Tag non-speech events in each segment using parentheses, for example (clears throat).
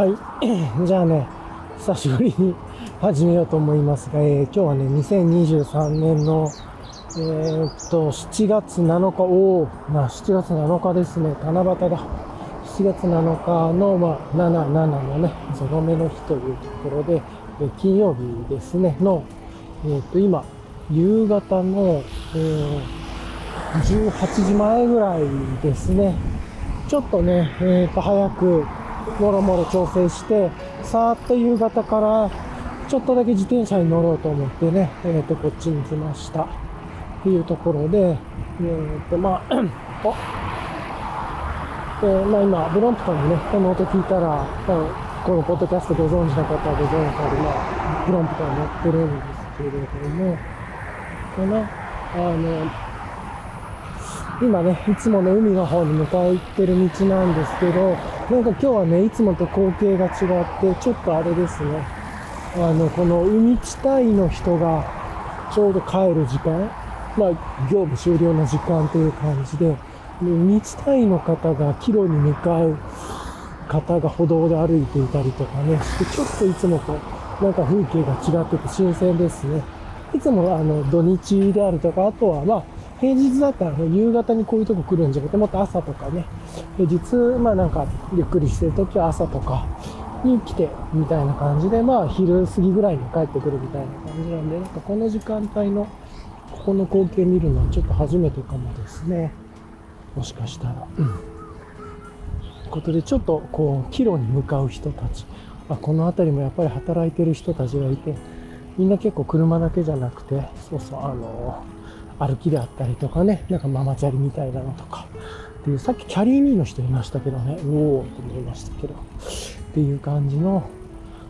はい。(clears throat) じゃあね、久しぶりに始めようと思いますが、えー今日はね、2023年の、えーっと、7月7日、おー、な、7月7日ですね、七夕だ。7月7日の、まあ、77のね、ゾロ目の日というところで、えー金曜日ですね、の、えーっと、今、夕方の、えー18時前ぐらいですね。ちょっとね、えっ、と、早く、もろもろ調整して、さーっと夕方から、ちょっとだけ自転車に乗ろうと思ってね、えっ、と、こっちに来ました。っていうところで、えっ、と、まあ、(clears throat) えまあ今、ブロンプトンにね、この音聞いたら、このポッドキャストご存知の方はご存知の通り、まあ、ブロンプトンに乗ってるんですけれども、この、あの、今ね、いつもの海の方に向かってる道なんですけど、なんか今日はね、いつもと光景が違って、ちょっとあれですね、あの、この海地帯の人がちょうど帰る時間、まあ、業務終了の時間という感じで、海地帯の方が帰路に向かう方が歩道で歩いていたりとかね、してちょっといつもとなんか風景が違ってて新鮮ですね。いつもあの土日であるとか、あとはまあ平日だったらね、夕方にこういうとこ来るんじゃなくて、もっと朝とかね、平日、まあなんかゆっくりしてるときは朝とかに来てみたいな感じで、まあ昼過ぎぐらいに帰ってくるみたいな感じなんで、なんかこの時間帯のここの光景見るのはちょっと初めてかもですね。もしかしたら。うん。ということで、ちょっとこう、帰路に向かう人たち。あこの辺りもやっぱり働いてる人たちがいて、みんな結構車だけじゃなくて、そうそう、あの、歩きであったりとかね、なんかママチャリみたいなのとか。っていう、さっきキャリーミーの人いましたけどね、おおって思いましたけど。っていう感じの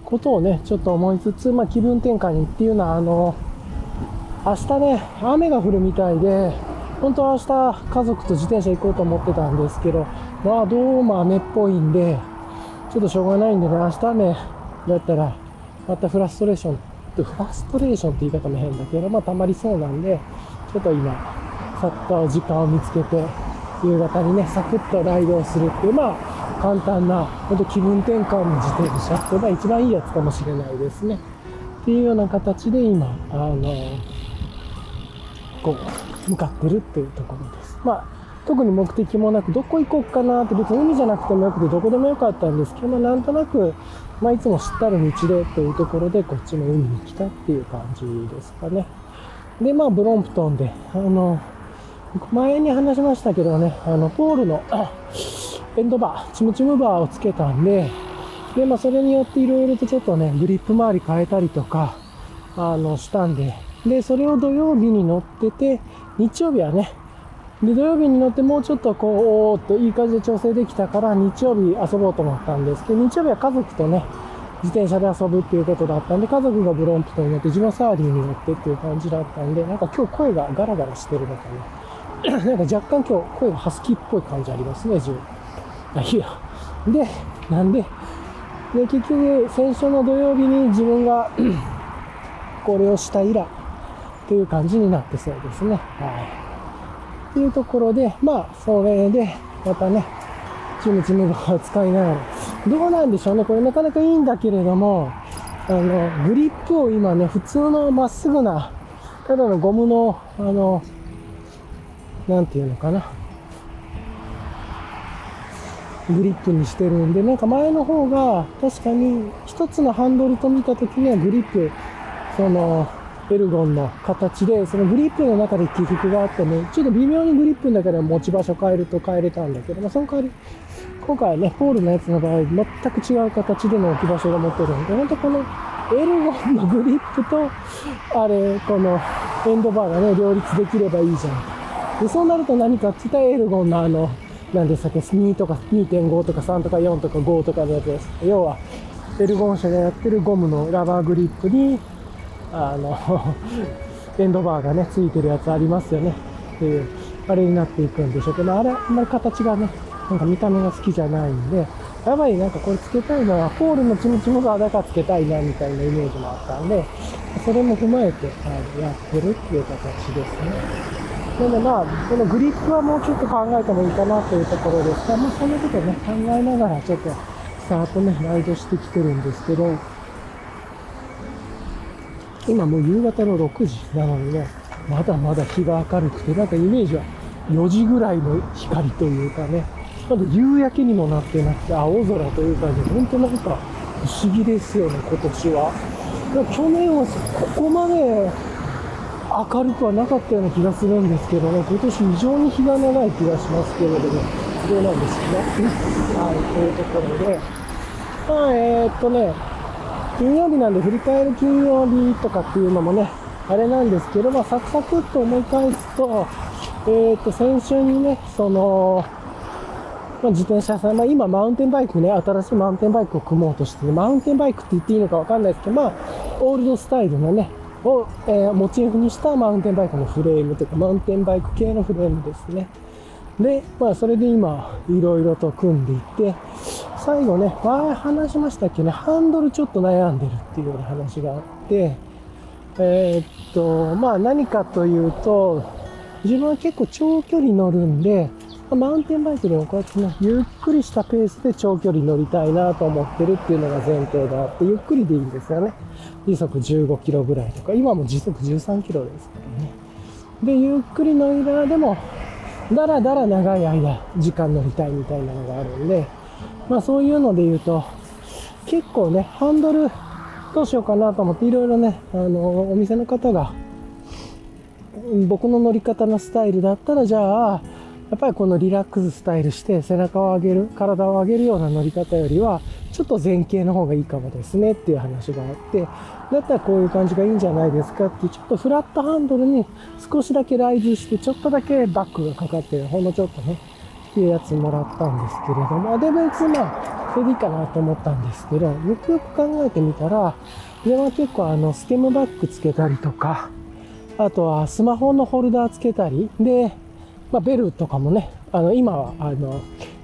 ことをね、ちょっと思いつつ、まあ気分転換にっていうのは、あの、明日ね、雨が降るみたいで、本当は明日家族と自転車行こうと思ってたんですけど、まあどうも雨っぽいんで、ちょっとしょうがないんでね、明日雨だったら、またフラストレーション、フラストレーションって言い方も変だけど、まあ溜まりそうなんで、ちょっと今、さっと時間を見つけて、夕方にね、サクッとライドをするっていう、まあ簡単な、ほんと気分転換の自転車っていうのが一番いいやつかもしれないですね。っていうような形で今、あの、こう、向かってるっていうところです。まあ、特に目的もなく、どこ行こうかなって別に海じゃなくてもよくて、どこでもよかったんですけど、まあ、なんとなく、まあ、いつも知ったる道でというところで、こっちの海に来たっていう感じですかね。で、まあ、ブロンプトンで、あの、前に話しましたけどね、あの、ポールの、(clears throat) エンドバー、チムチムバーをつけたんで、で、まあ、それによっていろいろとちょっとね、グリップ周り変えたりとか、あの、したんで、で、それを土曜日に乗ってて、日曜日はね、で、土曜日に乗ってもうちょっとこう、おーっといい感じで調整できたから、日曜日遊ぼうと思ったんですけど、日曜日は家族とね、自転車で遊ぶっていうことだったんで、家族がブロンプトンに乗って、自分はサーリーに乗ってっていう感じだったんで、なんか今日声がガラガラしてるのかな。(clears throat) なんか若干今日声がハスキーっぽい感じありますね、自分。あ、いいや。で、なんで、で、結局、先週の土曜日に自分が (clears throat) これをした以来、という感じになってそうですね。はい。っていうところで、まあ、それで、またね、チムチムを使いながら、どうなんでしょうね。これなかなかいいんだけれども、あの、グリップを今ね、普通のまっすぐな、ただのゴムの、あの、なんていうのかな。グリップにしてるんで、なんか前の方が確かに一つのハンドルと見たときにはグリップ、その、エルゴンの形で、そのグリップの中で起伏があってね、ちょっと微妙にグリップの中で持ち場所変えると変えれたんだけど、まあ、その代わり、今回ね、ポールのやつの場合、全く違う形での置き場所が持ってるんで、ほんとこのエルゴンのグリップと、あれ、このエンドバーがね、両立できればいいじゃん。で、そうなると何かって言ったらエルゴンのあの、なんでしたっけ、2とか2.5とか3とか4とか5とかのやつです。要は、エルゴン社がやってるゴムのラバーグリップに、あの、(laughs) エンドバーがね、ついてるやつありますよね。っていう、あれになっていくんでしょうけど、あれ、あんまり形がね、なんか見た目が好きじゃないんで、やっぱりなんかこれつけたいのは、ポールのチムチムバーだからつけたいな、みたいなイメージもあったんで、それも踏まえて、あのやってるっていう形ですね。なのでまあ、このグリップはもうちょっと考えてもいいかなというところですが、まあそんなことね、考えながらちょっとさーっとね、ライドしてきてるんですけど、今もう夕方の6時なのにね、まだまだ日が明るくて、なんかイメージは4時ぐらいの光というかね、まだ夕焼けにもなってなくて、青空という感じで、本当なんか不思議ですよね、今年は。去年はここまで明るくはなかったような気がするんですけどね、今年非常に日が長い気がしますけれども、どうなんですかね？(laughs) はい、というところで、まあ、えー、っとね、金曜日なんで振り返る金曜日とかっていうのもね、あれなんですけど、まあ、サクサクっと思い返すと、えー、っと、先週にね、その、まあ、自転車屋さん、まあ、今マウンテンバイクね、新しいマウンテンバイクを組もうとして、マウンテンバイクって言っていいのかわかんないですけど、まあ、オールドスタイルのね、を、えー、モチーフにしたマウンテンバイクのフレームというか、マウンテンバイク系のフレームですね。で、まあ、それで今、いろいろと組んでいて、最後ね、前話しましたっけね、ハンドルちょっと悩んでるっていうような話があって、えー、っと、まあ何かというと、自分は結構長距離乗るんで、マウンテンバイクでもこうやってね、ゆっくりしたペースで長距離乗りたいなと思ってるっていうのが前提であって、ゆっくりでいいんですよね。時速15キロぐらいとか、今も時速13キロですからね。で、ゆっくり乗りながらでも、だらだら長い間、時間乗りたいみたいなのがあるんで、まあそういうので言うと、結構ね、ハンドルどうしようかなと思っていろいろね、あの、お店の方が、僕の乗り方のスタイルだったら、じゃあ、やっぱりこのリラックススタイルして背中を上げる、体を上げるような乗り方よりは、ちょっと前傾の方がいいかもですねっていう話があって、だったらこういう感じがいいんじゃないですかっていう、ちょっとフラットハンドルに少しだけライズして、ちょっとだけバックがかかってる、ほんのちょっとね、っていうやつもらったんですけれども、で、別にまあ、それでいいかなと思ったんですけど、よくよく考えてみたら、では結構あの、ステムバックつけたりとか、あとはスマホのホルダーつけたり、で、まあ、ベルとかもね、あの、今は、あの、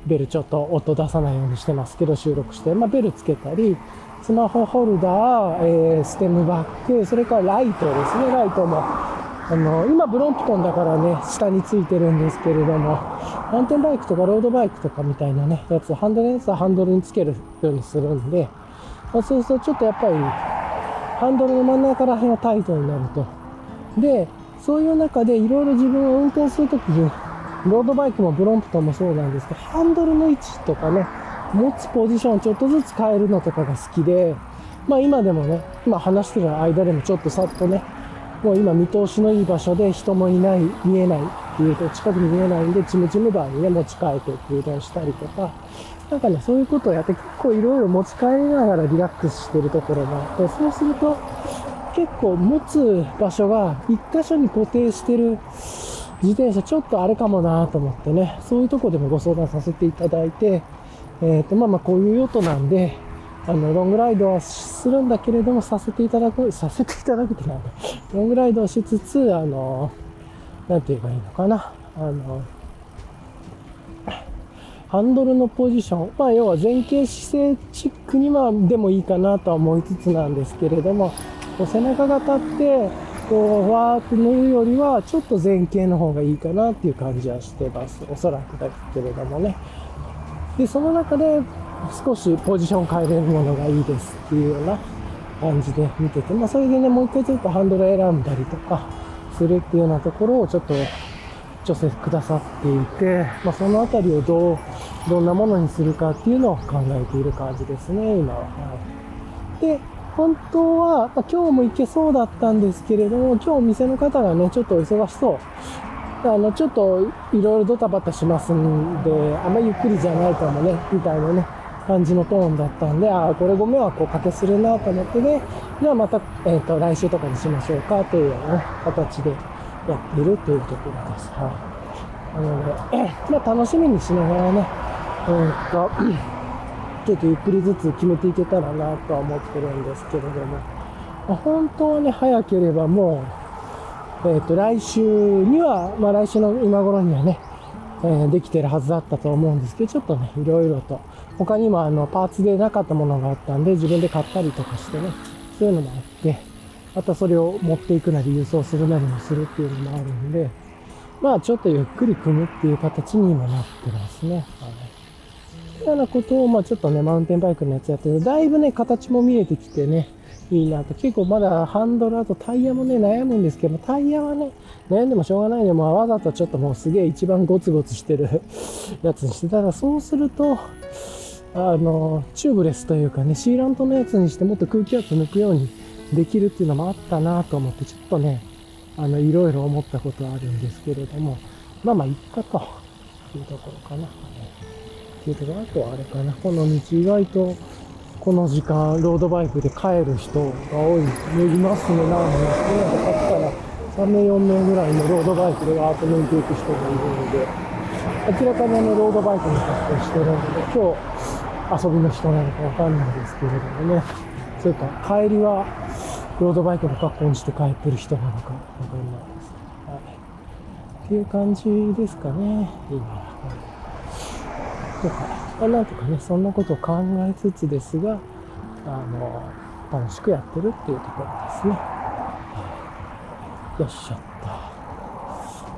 ベルちょっと音出さないようにしてますけど、収録して、まあ、ベルつけたり、スマホホルダー、えー、ステムバック、それからライトですね、ライトも。あの、今ブロンプトンだからね、下についてるんですけれども、マウンテンバイクとかロードバイクとかみたいなね、やつ、ハンドルのやつはハンドルにつけるようにするんで、まあ、そうするとちょっとやっぱり、ハンドルの真ん中ら辺がタイトになると。で、そういう中でいろいろ自分を運転するときに、ロードバイクもブロンプトンもそうなんですけど、ハンドルの位置とかね、持つポジションちょっとずつ変えるのとかが好きで、まあ今でもね、今話してる間でもちょっとさっとね、もう今見通しのいい場所で人もいない、見えないっていうと近くに見えないんで、ちむちむバーにね、持ち替えて空洞したりとか、なんかね、そういうことをやって結構いろいろ持ち帰りながらリラックスしてるところがあって、そうすると、結構持つ場所が一箇所に固定してる自転車ちょっとあれかもなと思ってね、そういうとこでもご相談させていただいて、えっ、ー、と、まあまあこういう用途なんで、あの、ロングライドはするんだけれども、させていただく、させていただくってなんだ。ロングライドをしつつ、あの、なんて言えばいいのかな。あの、ハンドルのポジション、まあ要は前傾姿勢チックにはでもいいかなとは思いつつなんですけれども、こう背中が立って、こう、ふわーって乗るよりは、ちょっと前傾の方がいいかなっていう感じはしてます。おそらくだけれどもね。で、その中で少しポジション変えれるものがいいですっていうような感じで見てて、まあそれでね、もう一回ちょっとハンドル選んだりとかするっていうようなところをちょっと調整くださっていて、まあそのあたりをどう、どんなものにするかっていうのを考えている感じですね、今は。はい、で、本当は、まあ、今日も行けそうだったんですけれども、今日お店の方がね、ちょっと忙しそう。あの、ちょっといろいろドタバタしますんで、あんまゆっくりじゃないかもね、みたいなね、感じのトーンだったんで、ああ、これご迷惑をかけするなと思ってね、じゃあまた、えっ、ー、と、来週とかにしましょうか、というような、ね、形でやっているというところです。はい。なので、えまあ楽しみにしながらね、えー、っと、ちょっとゆっくりずつ決めていけたらなとは思ってるんですけれども、まあ、本当はね、早ければもう、えっ、ー、と、来週には、まあ来週の今頃にはね、えー、できてるはずだったと思うんですけど、ちょっとね、いろいろと、他にもあの、パーツでなかったものがあったんで、自分で買ったりとかしてね、そういうのもあって、またそれを持っていくなり、輸送するなりもするっていうのもあるんで、まあちょっとゆっくり組むっていう形に今なってますね。はいようなことを、まあちょっとね、マウンテンバイクのやつやってるだいぶね、形も見えてきてね、いいなと。結構まだハンドル、あとタイヤもね、悩むんですけど、タイヤはね、悩んでもしょうがないで、まあわざとちょっともうすげえ一番ゴツゴツしてる (laughs) やつにして、ただそうすると、あの、チューブレスというかね、シーラントのやつにしてもっと空気圧抜くようにできるっていうのもあったなと思って、ちょっとね、あの、いろいろ思ったことはあるんですけれども、まあまあ、いっかというところかな。っていうところ、あとはあれかな。この道意外と、この時間、ロードバイクで帰る人が多い、いますね、なんで、なんかかったら、3名、4名ぐらいのロードバイクでワーッと抜いていく人がいるので、明らかにあの、ロードバイクの格好してるので、今日、遊びの人なのかわかんないですけれどもね。それか、帰りは、ロードバイクの格好にして帰ってる人なのかわかんないです。はい。っていう感じですかね、今。とか、まあ、なんとかね、そんなことを考えつつですが、あの、楽しくやってるっていうところですね。よっしゃった。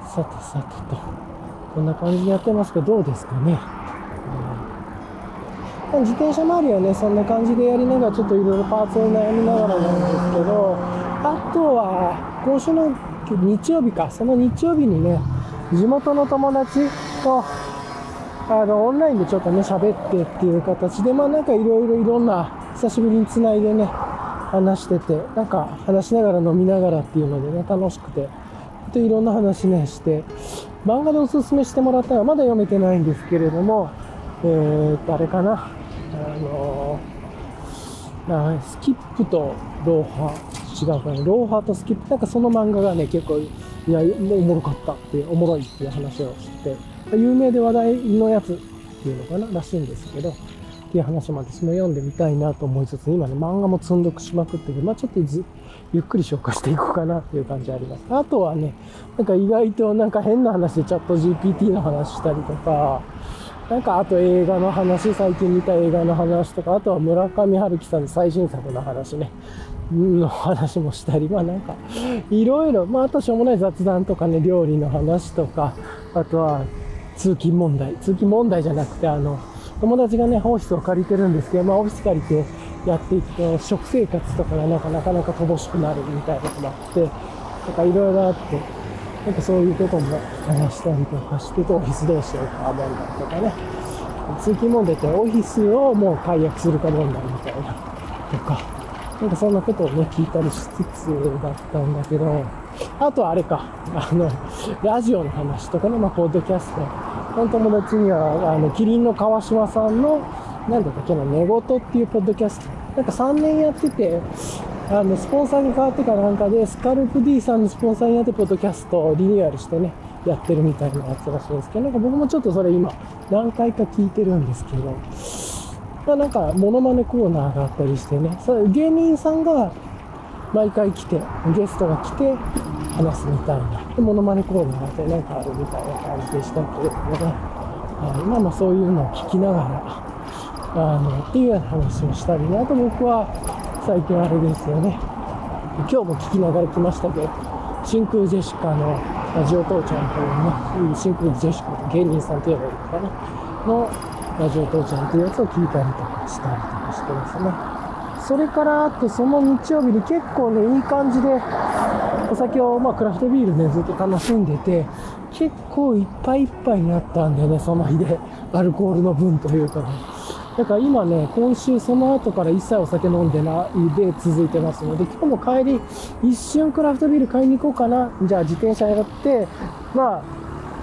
さてさてと、こんな感じでやってますけど、どうですかね。うん、自転車周りはね、そんな感じでやりながら、ちょっといろいろパーツを悩みながらなんですけど、あとは、今週の日曜日か、その日曜日にね、地元の友達と、あの、オンラインでちょっとね、喋ってっていう形で、まあなんかいろいろいろんな、久しぶりに繋いでね、話してて、なんか話しながら飲みながらっていうのでね、楽しくて、でいろんな話ね、して、漫画でおすすめしてもらったのはまだ読めてないんですけれども、えーと、あれかな、あのー、スキップとローハー、違うかな、ローハーとスキップ、なんかその漫画がね、結構、いや、もうおもろかったって、おもろいっていう話をして、有名で話題のやつっていうのかな、らしいんですけど、っていう話も私も読んでみたいなと思いつつ、今ね、漫画も積んどくしまくってて、まあちょっとゆっくり消化していこうかなっていう感じあります。あとはね、なんか意外となんか変な話でチャット GPT の話したりとか、なんかあと映画の話、最近見た映画の話とか、あとは村上春樹さんの最新作の話ね、の話もしたり、まあなんか、いろいろ、まああとしょうもない雑談とかね、料理の話とか、あとは通勤問題、通勤問題じゃなくて、あの、友達がね、オフィスを借りてるんですけど、まあオフィス借りてやっていくと、食生活とかがなかなかなか乏しくなるみたいなこともあって、なんかいろいろあって、なんかそういうことも話したりとかしてて、オフィスどうしようか問題とかね。通勤問題ってオフィスをもう解約するか問題みたいな、とか、なんかそんなことをね、聞いたりしつつだったんだけど、あとはあれか、あの、ラジオの話とかね、まあ、ポッドキャスト。この友達には、あの、キリンの川島さんの、なんだっけな、寝言っていうポッドキャスト。なんか3年やってて、あの、スポンサーに変わってからなんかで、スカルプ D さんのスポンサーになって、ポッドキャストをリニューアルしてね、やってるみたいなやつらしいんですけど、なんか僕もちょっとそれ今、何回か聞いてるんですけど、まあ、なんか、モノマネコーナーがあったりしてね、それ芸人さんが毎回来て、ゲストが来て話すみたいな、で、モノマネコーナーがあってなんかあるみたいな感じでしたけれどもね、はい、まあまあそういうのを聞きながら、あの、っていうような話をしたりね、あと僕は最近あれですよね、今日も聞きながら来ましたけど、真空ジェシカのラジオ父ちゃんというね、真空ジェシカの芸人さんといえばいいのかな、のラジオ父ちゃんというやつを聞いたりとかしたりとかしてますね。それから、あとその日曜日に結構ね、いい感じで、お酒を、まあ、クラフトビールね、ずっと楽しんでて、結構いっぱいいっぱいになったんでね、その日で、アルコールの分というかね。だから今ね、今週その後から一切お酒飲んでないで続いてますので、今日も帰り、一瞬クラフトビール買いに行こうかな。じゃあ自転車やって、ま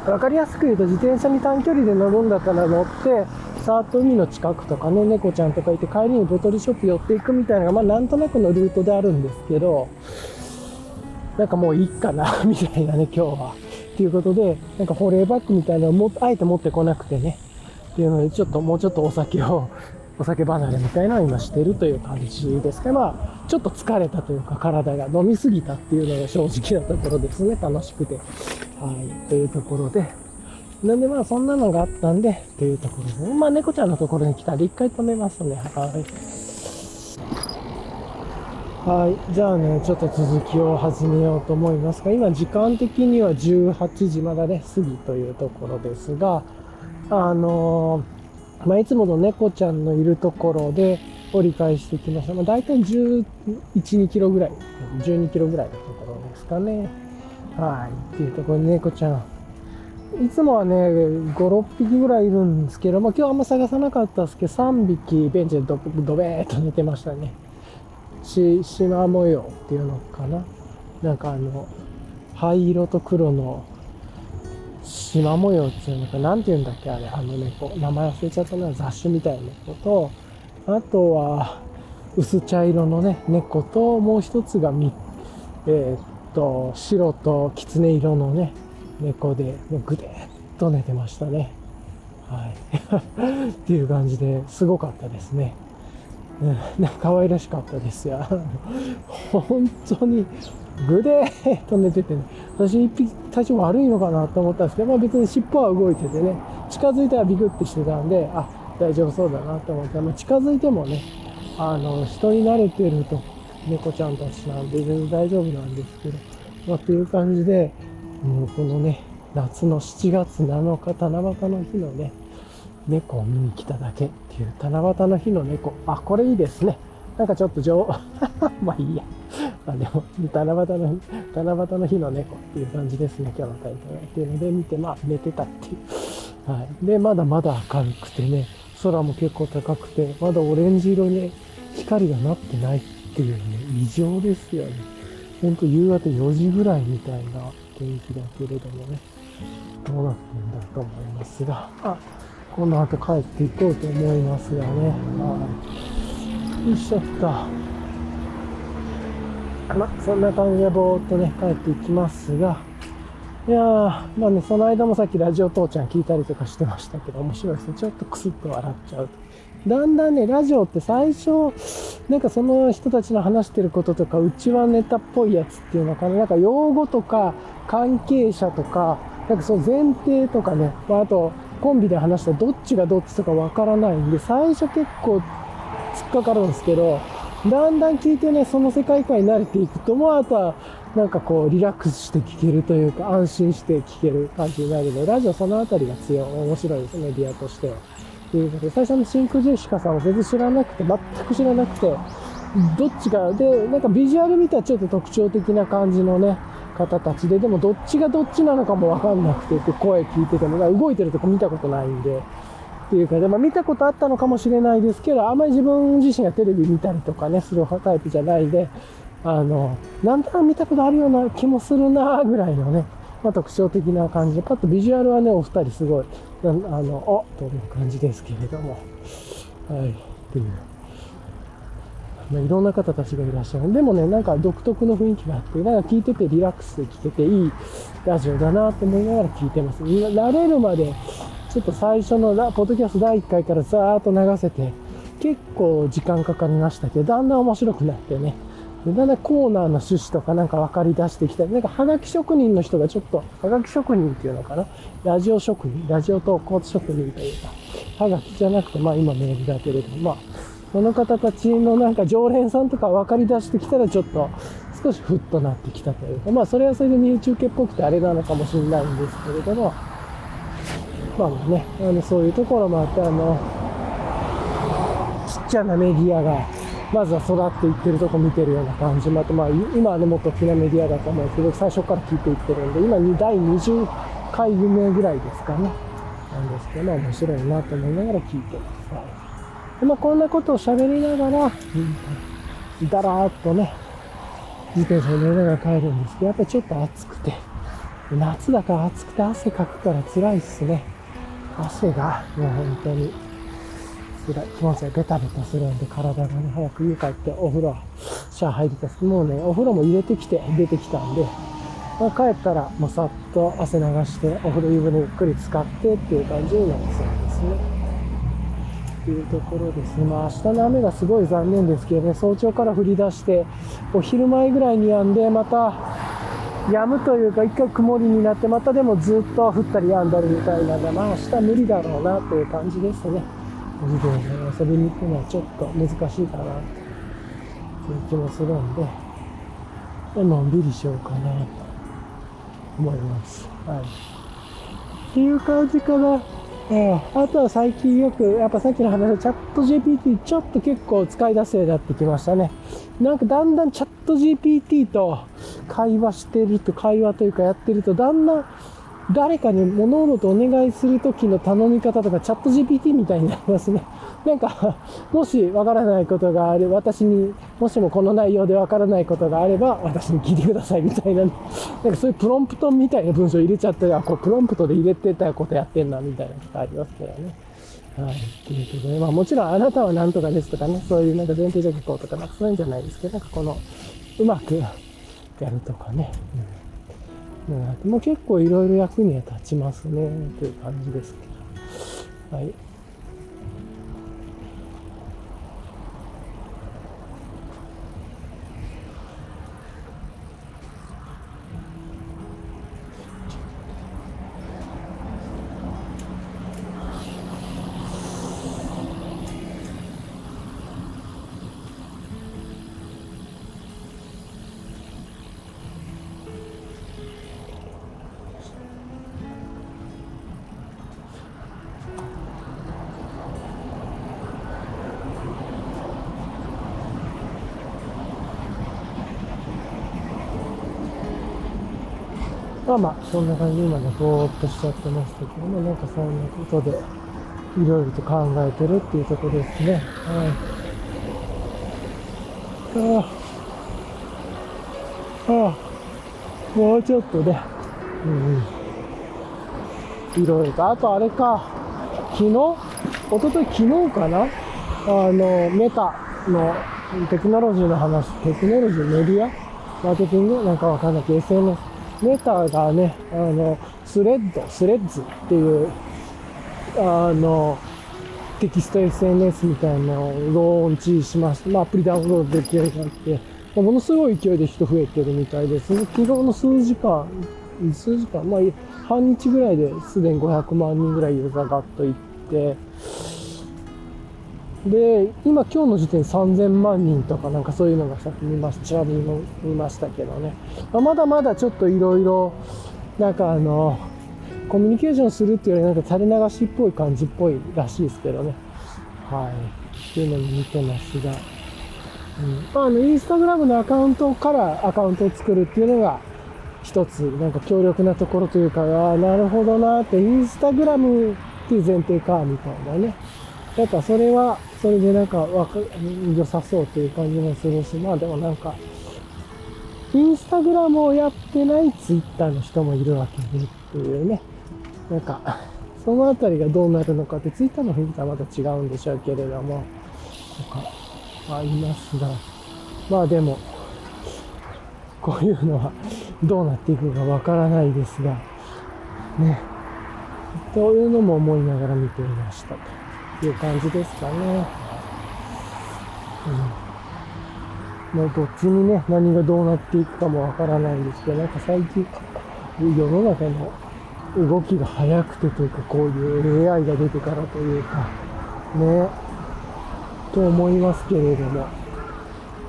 あ、わかりやすく言うと自転車に短距離で乗るんだったら乗って、サート海の近くとかね、猫ちゃんとかいて帰りにボトルショップ寄っていくみたいなのが、まあなんとなくのルートであるんですけど、なんかもういいかな、みたいなね、今日は。っていうことで、なんか保冷バッグみたいなのもあえて持ってこなくてね、っていうので、ちょっともうちょっとお酒を、お酒離れみたいなのを今してるという感じですか。まあ、ちょっと疲れたというか、体が飲みすぎたっていうのが正直なところですね。楽しくて。はい。というところで。なんでまあそんなのがあったんで、というところで、まあ猫ちゃんのところに来たら一回止めますね。はい。はい。じゃあね、ちょっと続きを始めようと思いますが、今時間的には18時まだね、過ぎというところですが、あのー、まあ、いつもの猫ちゃんのいるところで折り返してきました。まあ、大体11、2キロぐらい、12キロぐらいのところですかね。はい。っていうところで猫ちゃん。いつもはね、5、6匹ぐらいいるんですけど、ま、今日あんま探さなかったですけど、3匹ベンチでドドベーっと寝てましたね。し、縞模様っていうのかな。なんかあの、灰色と黒の縞模様っていうのか、なんて言うんだっけ、あれ、あの猫。名前忘れちゃったな、雑種みたいな猫と、あとは、薄茶色のね、猫と、もう一つがみ、えー、っと、白と狐色のね、猫で、もうぐでっと寝てましたね。はい。(laughs) っていう感じですごかったですね。うん、可愛らしかったですよ。(laughs) 本当にぐでーっと寝ててね、私一匹体調悪いのかなと思ったんですけど、まあ別に尻尾は動いててね、近づいたらビクってしてたんで、あ、大丈夫そうだなと思って、まあ、近づいてもね、あの、人に慣れてると、猫ちゃんたちなんで全然大丈夫なんですけど、まあっていう感じで、もうこのね、夏の7月7日、七夕の日のね、猫を見に来ただけっていう、七夕の日の猫。あ、これいいですね。なんかちょっと上、(laughs) まあいいや。まあでも、七夕の日、七夕の日の猫っていう感じですね、今日のタイトル。っていうので見て、まあ寝てたっていう。はい。で、まだまだ明るくてね、空も結構高くて、まだオレンジ色に光がなってないっていうね、異常ですよね。ほんと夕方4時ぐらいみたいな天気だけれどもね、どうなってんだと思いますが、あ、この後帰っていこうと思いますがね、はい。よいしょっと。ま、そんな感じでぼーっとね、帰っていきますが、いやー、まあね、その間もさっきラジオ父ちゃん聞いたりとかしてましたけど、面白いですね。ちょっとクスッと笑っちゃう。だんだんね、ラジオって最初、なんかその人たちの話してることとか、うちはネタっぽいやつっていうのかな、なんか用語とか、関係者とか、なんかその前提とかね、まあ、あと、コンビで話したどっちがどっちとかわからないんで、最初結構突っかかるんですけど、だんだん聞いてね、その世界観に慣れていくと、もうあとは、なんかこう、リラックスして聞けるというか、安心して聞ける感じになるので、ラジオそのあたりが強い、面白いです、メディアとしては。ということで、最初の真空ジェシカさんは全然知らなくて、全く知らなくて、どっちか、で、なんかビジュアル見たらちょっと特徴的な感じのね、方たちで、でもどっちがどっちなのかもわかんなくて、って声聞いてても、動いてるとこ見たことないんで、っていうかで、まあ、見たことあったのかもしれないですけど、あんまり自分自身がテレビ見たりとかね、するタイプじゃないで、あの、なんとなく見たことあるような気もするなぐらいのね、まあ、特徴的な感じで、パッとビジュアルはね、お二人すごい、あの、おという感じですけれども、はい、っていう。まあ、いろんな方たちがいらっしゃる。でもね、なんか独特の雰囲気があって、なんか聞いててリラックスで聞けていいラジオだなと思いながら聞いてます。慣れるまでちょっと最初のポッドキャスト第1回からザーッと流せて、結構時間かかりましたけど、だんだん面白くなってね、だんだんコーナーの趣旨とかなんか分かり出してきたり、なんかハガキ職人の人がちょっと、ハガキ職人っていうのかな？ラジオ職人、ラジオ投稿職人というか、ハガキじゃなくて、まあ今メールだけれども、まあ、その方たちのなんか常連さんとか分かり出してきたらちょっと少しふっとなってきたというか、まあそれはそれで身中継っぽくてあれなのかもしれないんですけれども、まあね、あのそういうところもあって、あの、ちっちゃなメディアが、まずは育っていってるとこ見てるような感じもあって、まあ今はね、もっと大きなメディアだと思うんですけど、最初から聞いていってるんで、今に第20回目ぐらいですかね。なんですけど、まあ面白いなと思いながら聞いてます。まあこんなことを喋りながら、だらーっとね、自転車に乗りながら帰るんですけど、やっぱりちょっと暑くて、夏だから暑くて汗かくから辛いっすね。汗がもう本当に辛い。気持ちがベタベタするんで、体がね、早く家帰ってお風呂、シャワー入りたいもうね、お風呂も入れてきて、出てきたんで、まあ、帰ったら、もうさっと汗流して、お風呂湯船ゆっくり使ってっていう感じになりそうですね。っていうところですね。まあ明日の雨がすごい残念ですけどね、早朝から降り出して、お昼前ぐらいに止んで、また止むというか、一回曇りになって、またでもずっと降ったり止んだりみたいなので、まあ明日無理だろうなという感じですね。自分で遊びに行くのはちょっと難しいかなという気もするんで、のんびりしようかなと思います。はい。っていう感じかな。えー、あとは最近よく、やっぱさっきの話、チャット GPT ちょっと結構使い出せようになってきましたね。なんかだんだんチャット GPT と会話してると、会話というかやってると、だんだん誰かに物事お願いするときの頼み方とかチャット GPT みたいになりますね。(laughs) なんか、もしわからないことがあれ、私に、もしもこの内容でわからないことがあれば、私に聞いてくださいみたいな、(laughs) なんかそういうプロンプトみたいな文章入れちゃって、あ、これプロンプトで入れてたことやってんな、みたいなことありますけどね。はい。ということで、まあもちろんあなたは何とかですとかね、そういうなんか前提条件とか、なんかそういうんじゃないですけど、なんかこの、うまくやるとかね。うん、もう結構いろいろ役には立ちますね、という感じですけど。はい。まあまあ、そんな感じで今ね、ぼーっとしちゃってましたけども、なんかそんなことで、いろいろと考えてるっていうとこですね。はい。ああ、ああ、もうちょっとね、うん、うん。いろいろと、あとあれか、昨日？一昨日昨日かな？あの、メタのテクノロジーの話、テクノロジーメディア？マーケティング？なんかわかんないけど、SNS メーターがね、あの、スレッド、スレッズっていう、あの、テキスト SNS みたいなのをローンチしました。まあ、アプリダウンロードできるようになって、ものすごい勢いで人増えてるみたいです。昨日の数時間、数時間、まあ、半日ぐらいですでに500万人ぐらいユーザーがっといって、で、今今日の時点3000万人とかなんかそういうのがさっき見ました、ちら見ましたけどね。まあ、まだまだちょっといろいろ、なんかあの、コミュニケーションするっていうよりなんか垂れ流しっぽい感じっぽいらしいですけどね。はい。っていうのに見てますが。うん。まあ、あの、インスタグラムのアカウントからアカウントを作るっていうのが、一つ、なんか強力なところというか、ああ、なるほどなって、インスタグラムっていう前提か、みたいなね。やっぱそれは、それでなんかわか、良さそうという感じもするし、まあでもなんか、インスタグラムをやってないツイッターの人もいるわけでっていうね。なんか、そのあたりがどうなるのかって、ツイッターの雰囲気はまた違うんでしょうけれども、とか、ありますが、まあでも、こういうのはどうなっていくかわからないですが、ね。というのも思いながら見ていましたと。いう感じですかね。うん。もうどっちにね、何がどうなっていくかもわからないんですけど、なんか最近、世の中の動きが速くてというか、こういう AI が出てからというか、ね、と思いますけれども、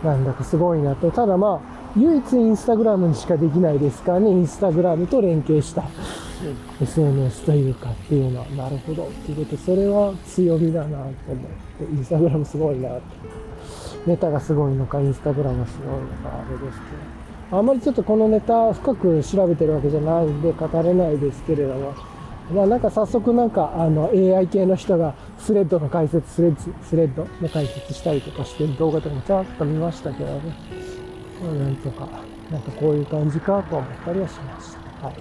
なんだかすごいなと。ただまあ、唯一インスタグラムにしかできないですからね、インスタグラムと連携した SNS というかっていうのは、なるほどっていうこと、それは強みだなと思って、インスタグラムすごいなって。ネタがすごいのか、インスタグラムがすごいのか、あれですけど。あんまりちょっとこのネタ深く調べてるわけじゃないんで語れないですけれども、まあなんか早速なんかあの AI 系の人がスレッドの解説、スレッズ、スレッドの解説したりとかしてる動画とかもちゃんと見ましたけどね。まなんとか、なんかこういう感じかと思ったりはしました。はい。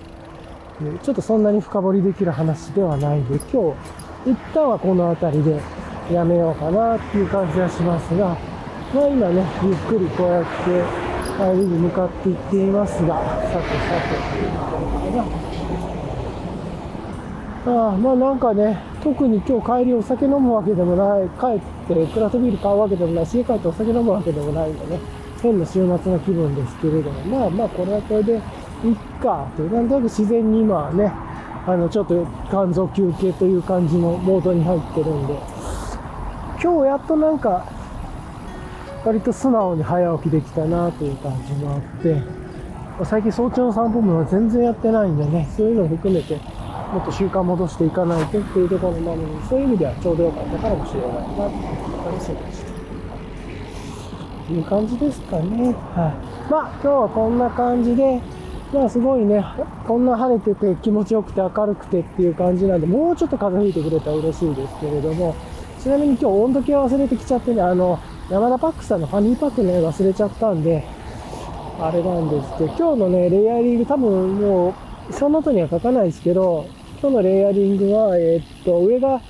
ちょっとそんなに深掘りできる話ではないんで、今日、一旦はこの辺りでやめようかなっていう感じはしますが、まあ今ね、ゆっくりこうやって帰りに向かっていっていますが、さてさて、ああまあなんかね、特に今日帰りお酒飲むわけでもない、帰ってクラフトビール買うわけでもないし、家帰ってお酒飲むわけでもないんでね、変な週末の気分ですけれども、まあまあこれはこれでいっかという、なんとなく自然に今はね、あの、ちょっと肝臓休憩という感じのモードに入ってるんで、今日やっとなんか、割と素直に早起きできたなという感じもあって、最近早朝の散歩も全然やってないんでね、そういうのを含めて、もっと習慣戻していかないとっていうところのに、そういう意味ではちょうどよかったかもしれないなっていう話をした。という感じですかね。はい。まあ、今日はこんな感じで、まあすごいね、こんな晴れてて気持ちよくて明るくてっていう感じなんで、もうちょっと風吹いてくれたら嬉しいですけれども、ちなみに今日温度計忘れてきちゃってね、あの、山田パックさんのファニーパックね、忘れちゃったんで、あれなんですけど、今日のね、レイヤリング多分もう、その後には書かないですけど、今日のレイヤリングは、えー、っと、上が、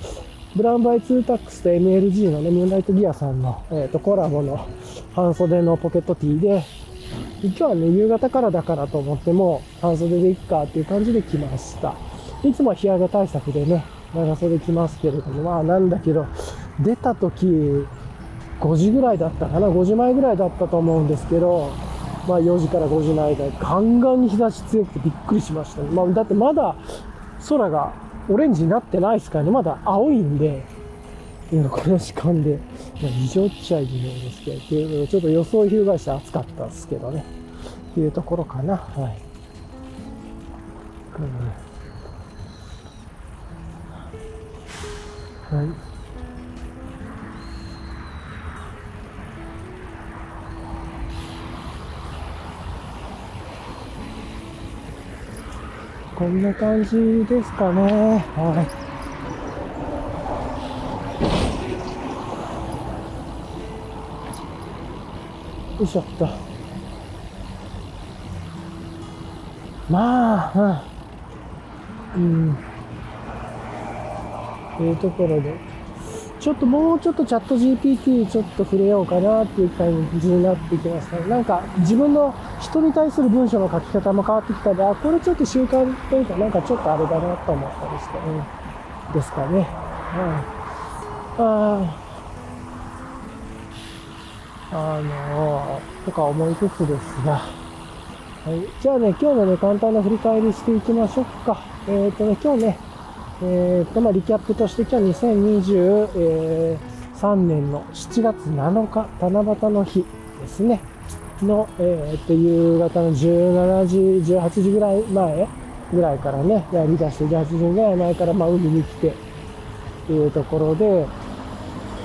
ブランバイツータックスと MLG のね、ミューナイトギアさんの、えー、っと、コラボの半袖のポケットティーで、今日はね、夕方からだからと思っても、半袖でいっかっていう感じで来ました。いつも日焼け対策でね、長袖着ますけれども、まあなんだけど、出た時、5時ぐらいだったかな、5時前ぐらいだったと思うんですけど、まあ4時から5時の間、ガンガンに日差し強くてびっくりしましたね。まあだってまだ空がオレンジになってないですからね、まだ青いんで、今この時間で、まあ、異常っちゃ異常ですけど、ちょっと予想を翻して暑かったですけどね、っていうところかな。はい。うん、はい。こんな感じですかね。はい。よいしょっと。まあ、うん。というところで、ちょっともうちょっとチャット GPT ちょっと触れようかなっていう感じになってきましたね。なんか自分の人に対する文章の書き方も変わってきたり、あ、これちょっと習慣というかなんかちょっとあれだなと思ったりして、うん、ですかね。うん。あああのとか思いつつですが、はい。じゃあね、今日のね、簡単な振り返りしていきましょうか。えっ、ー、とね、今日ね、えっ、ー、と、まあ、リキャップとして今日2023年の7月7日、七夕の日ですね。の、えっ、ー、と、夕方の17時、18時ぐらい前ぐらいからね、やり出して、18時ぐらい前から、まあ、海に来て、っていうところで、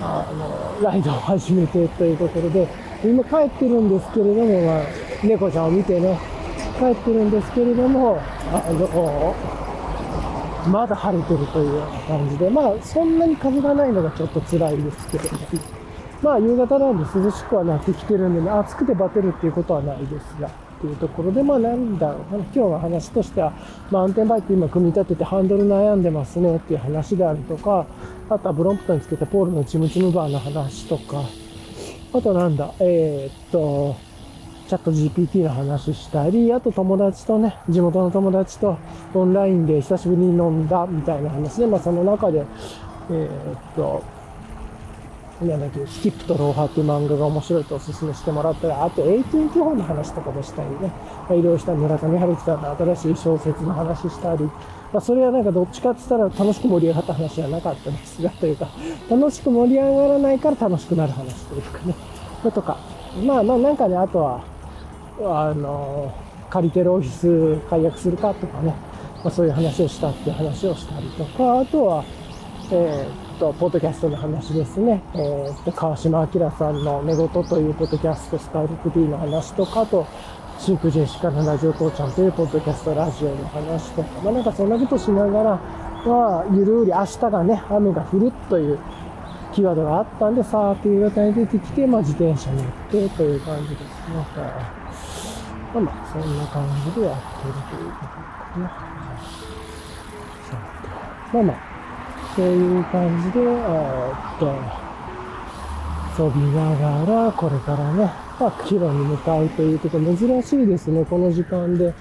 あの、ライドを始めてというところで、今帰ってるんですけれども、まあ、猫ちゃんを見てね、帰ってるんですけれども、あの、まだ晴れてるというような感じで、まあ、そんなに風がないのがちょっと辛いですけども、まあ、夕方なんで涼しくはなってきてるんでね、暑くてバテるっていうことはないですが、っていうところで、まあ、なんだろう、今日の話としては、マウンテンバイク今組み立ててハンドル悩んでますねっていう話であるとか、あとはブロンプトにつけたポールのチムチムバーの話とか、あとなんだ、えー、っと、チャット GPT の話したり、あと友達とね、地元の友達とオンラインで久しぶりに飲んだみたいな話で、まあその中で、えー、っと、なんだっけ、スキップとローハーっていう漫画が面白いとおすすめしてもらったり、あと AT&T の話とかもしたりね、まあ、いろいろした村上春樹さんの新しい小説の話したり、まあ、それはなんかどっちかって言ったら楽しく盛り上がった話じゃなかったですが、(laughs) というか、楽しく盛り上がらないから楽しくなる話というかね、ま (laughs) とか、まあまあなんかね、あとは、あの、借りてるオフィス解約するかとかね、まあ、そういう話をしたっていう話をしたりとか、あとは、えー、と、ポッドキャストの話ですね。えー、っと、川島明さんの寝言というポッドキャスト、スカイルク D の話とか、と、シンクジェシカのラジオ父ちゃんというポッドキャストラジオの話とか、まあなんかそんなことしながら、まあ、ゆるり明日がね、雨が降るというキーワードがあったんで、さーっていう方に出てきて、まあ自転車に乗ってという感じですね。まあまあ、そんな感じでやってるということですね。まあまあ、そういう感じで、えー、っと、遊びながら、これからね、まあキロに向かうということ珍しいですね、この時間で。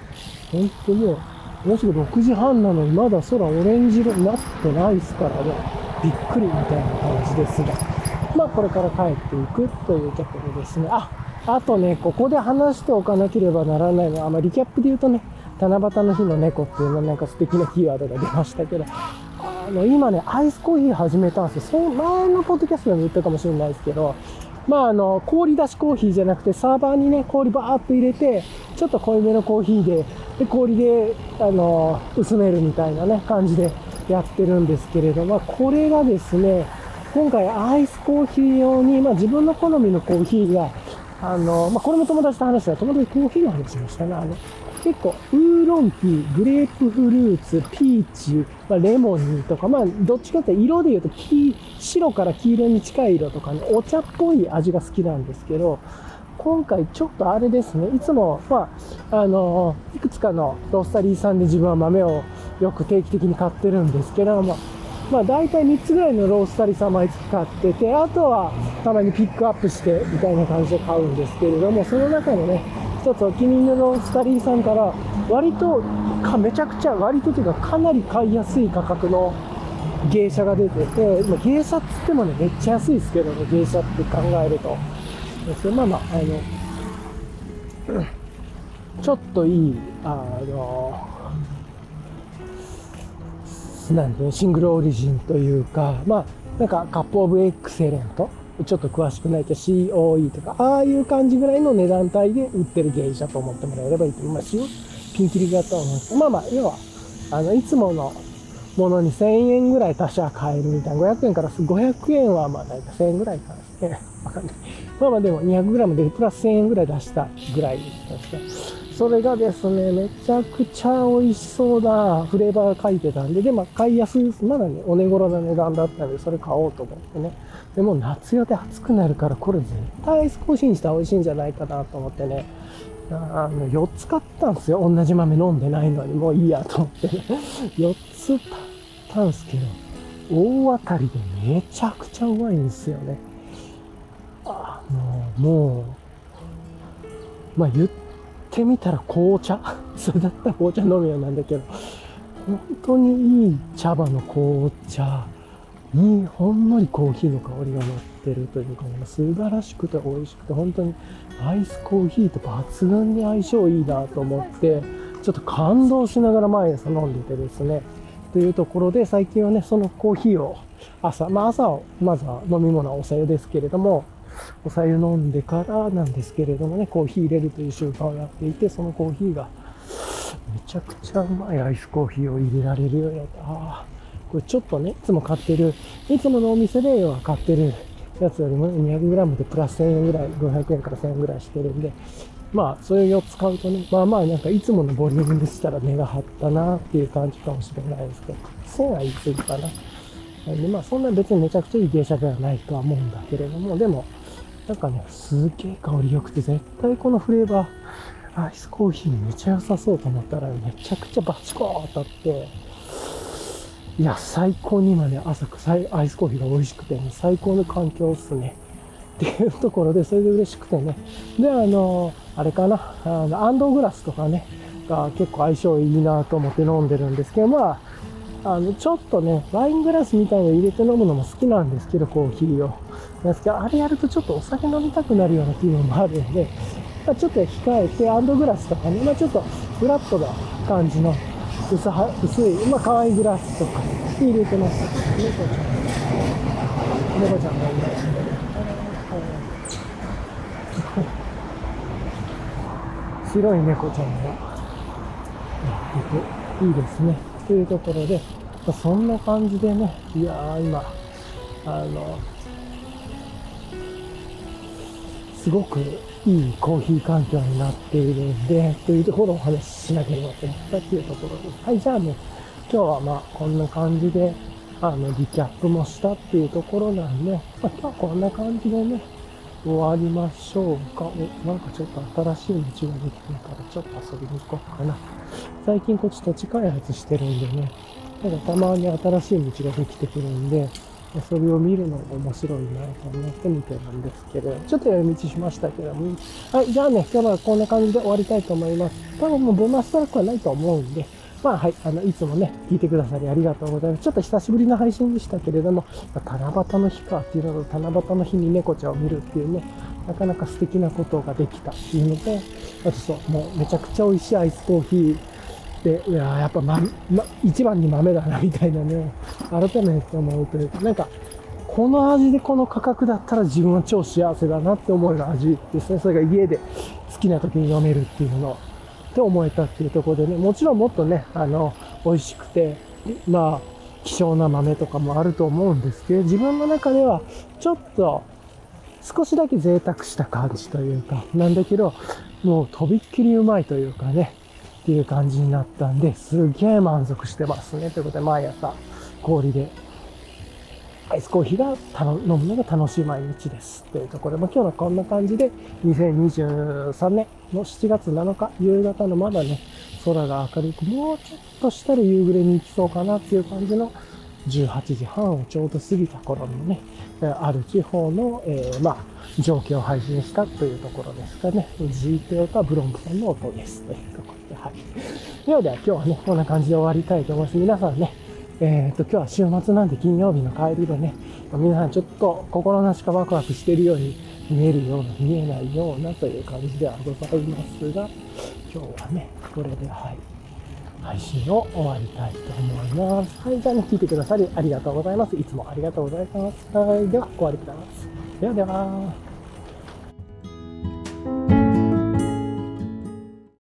本当もう、もうすぐ6時半なのにまだ空オレンジ色になってないですからね。びっくりみたいな感じですが。まあこれから帰っていくというところですね。あ、あとね、ここで話しておかなければならないのは、まあリキャップで言うとね、七夕の日の猫っていうのはなんか素敵なキーワードが出ましたけど、あの、今ね、アイスコーヒー始めたんですよ。その前のポッドキャストでも言ったかもしれないですけど、まあ、あの、氷出しコーヒーじゃなくて、サーバーにね、氷バーっと入れて、ちょっと濃いめのコーヒーで、で、氷で、あの、薄めるみたいなね、感じでやってるんですけれども、これがですね、今回アイスコーヒー用に、まあ自分の好みのコーヒーが、あの、まあこれも友達と話したら、友達コーヒーの話しましたね。あの、結構、ウーロンティー、グレープフルーツ、ピーチ、まあ、レモニーとか、まあ、どっちかって色で言うと、黄、白から黄色に近い色とかね、お茶っぽい味が好きなんですけど、今回ちょっとあれですね、いつも、まあ、あの、いくつかのロースタリーさんで自分は豆をよく定期的に買ってるんですけども、まあ大体3つぐらいのロースタリーさん毎月買ってて、あとはたまにピックアップしてみたいな感じで買うんですけれども、その中のね、一つお気に入りのスタリーさんから、割とか、めちゃくちゃ、割とというかかなり買いやすい価格の芸者が出てて、まあ、芸者っつってもね、めっちゃ安いですけどね、芸者って考えると。ですまあまあ、あの、(coughs) ちょっといい、あの、なんで、シングルオリジンというか、まあ、なんかカップオブエクセレント、ちょっと詳しくないと COE とか、ああいう感じぐらいの値段帯で売ってる芸者と思ってもらえればいいと思いますよ。ピンキリ型と思います。まあまあ、要は、あの、いつものものに1000円ぐらい他社買えるみたいな。500円から500円はまあ大体1000円ぐらいかな。ね。(laughs) わかんない。まあまあでも 200g でプラス1000円ぐらい出したぐらいですね。それがですね、めちゃくちゃ美味しそうなフレーバーが書いてたんで、で、ま買いやすい、まだね、お値頃な値段だったんで、それ買おうと思ってね。でも夏予定暑くなるから、これ絶対アイスコーヒーにしたら美味しいんじゃないかなと思ってね。あの、4つ買ったんですよ。同じ豆飲んでないのに、もういいやと思ってね。(laughs) 4つ買ったんですけど、大当たりでめちゃくちゃうまいんですよね。あもう、もう、まあ言ってみたら紅茶それだったら紅茶飲むようなんだけど、本当にいい茶葉の紅茶にほんのりコーヒーの香りが乗ってるというか、もう素晴らしくて美味しくて、本当にアイスコーヒーと抜群に相性いいなと思って、ちょっと感動しながら毎朝飲んでてですね、というところで最近はね、そのコーヒーを朝、まあ朝を、まずは飲み物はお茶湯ですけれども、お茶湯飲んでからなんですけれどもね、コーヒー入れるという習慣をやっていて、そのコーヒーがめちゃくちゃうまいアイスコーヒーを入れられるようになって、ああ、これちょっとね、いつも買ってる、いつものお店では買ってるやつよりも 200g でプラス1000円ぐらい、500円から1000円ぐらいしてるんで、まあ、それを使うとね、まあまあなんかいつものボリュームでしたら値が張ったなっていう感じかもしれないですけど、1000はい過ぎかな。でまあそんな別にめちゃくちゃいい芸者ではないとは思うんだけれども、でも、なんかね、すげえ香り良くて、絶対このフレーバー、アイスコーヒーにめちゃ良さそうと思ったら、めちゃくちゃバチコー当たって、いや、最高に今ね、朝アイスコーヒーが美味しくて、ね、最高の環境っすね。っていうところで、それで嬉しくてね。で、あの、あれかな、あの、アンドグラスとかね、が結構相性いいなと思って飲んでるんですけど、まあ、あの、ちょっとね、ワイングラスみたいの入れて飲むのも好きなんですけど、コーヒーを。なんですけど、あれやるとちょっとお酒飲みたくなるような気分もあるんで、まあ、ちょっと控えて、アンドグラスとかね、まあちょっとフラットな感じの薄は薄い、まあ可愛いグラスとか入れてます。猫ちゃん。猫ちゃんがいます。白い猫ちゃんがいていいですね。というところで、そんな感じでね、いやー今、あの、すごくいいコーヒー環境になっているんで、というところをお話ししなければと思ったっていうところです。はい、じゃあね、今日はまあこんな感じで、あの、リキャップもしたっていうところなんで、まあ今日はこんな感じでね、終わりましょうか。お、なんかちょっと新しい道ができてるから、ちょっと遊びに行こうかな。最近こっち土地開発してるんでね、なんかたまに新しい道ができてくるんで、それを見るのが面白いなと思って見てるんですけど、ちょっと寄り道しましたけども、はい、じゃあね、今日はこんな感じで終わりたいと思います。多分もうボーナストラックはないと思うんで、まあはい、あの、いつもね、聞いてくださりありがとうございます。ちょっと久しぶりの配信でしたけれども、七夕の日かっていうのと、七夕の日に猫ちゃんを見るっていうね、なかなか素敵なことができたっていうので、あとそう、もうめちゃくちゃ美味しいアイスコーヒー、で、いややっぱ、ま、ま、一番に豆だな、みたいなね、改めて思うというか、なんか、この味でこの価格だったら自分は超幸せだなって思える味ですね。それが家で好きな時に飲めるっていうのって思えたっていうところでね、もちろんもっとね、あの、美味しくて、まあ、希少な豆とかもあると思うんですけど、自分の中ではちょっと少しだけ贅沢した感じというか、なんだけど、もうとびっきりうまいというかね、っていう感じになったんで、すげえ満足してますね。ということで、毎朝氷でアイスコーヒーが飲むのが楽しい毎日です。というところで、今日はこんな感じで、2023年の7月7日、夕方のまだね、空が明るく、もうちょっとしたら夕暮れに行きそうかなっていう感じの18時半をちょうど過ぎた頃のね、ある地方の、えー、まあ、状況を配信したというところですかね。G テオタブロンクさんの音です。というところで、はい。ではでは今日はね、こんな感じで終わりたいと思います。皆さんね、えっ、と、今日は週末なんで金曜日の帰りでね、皆さんちょっと心なしかワクワクしてるように見えるような、見えないようなという感じではございますが、今日はね、これで、はい。配信を終わりたいと思います。はい、じゃあね、聞いてくださりありがとうございます。いつもありがとうございます。はい、では、終わりください。ではでは。